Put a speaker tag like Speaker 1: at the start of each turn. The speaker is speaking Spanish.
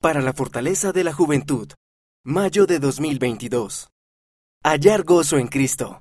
Speaker 1: para la fortaleza de la juventud. Mayo de 2022. Hallar gozo en Cristo.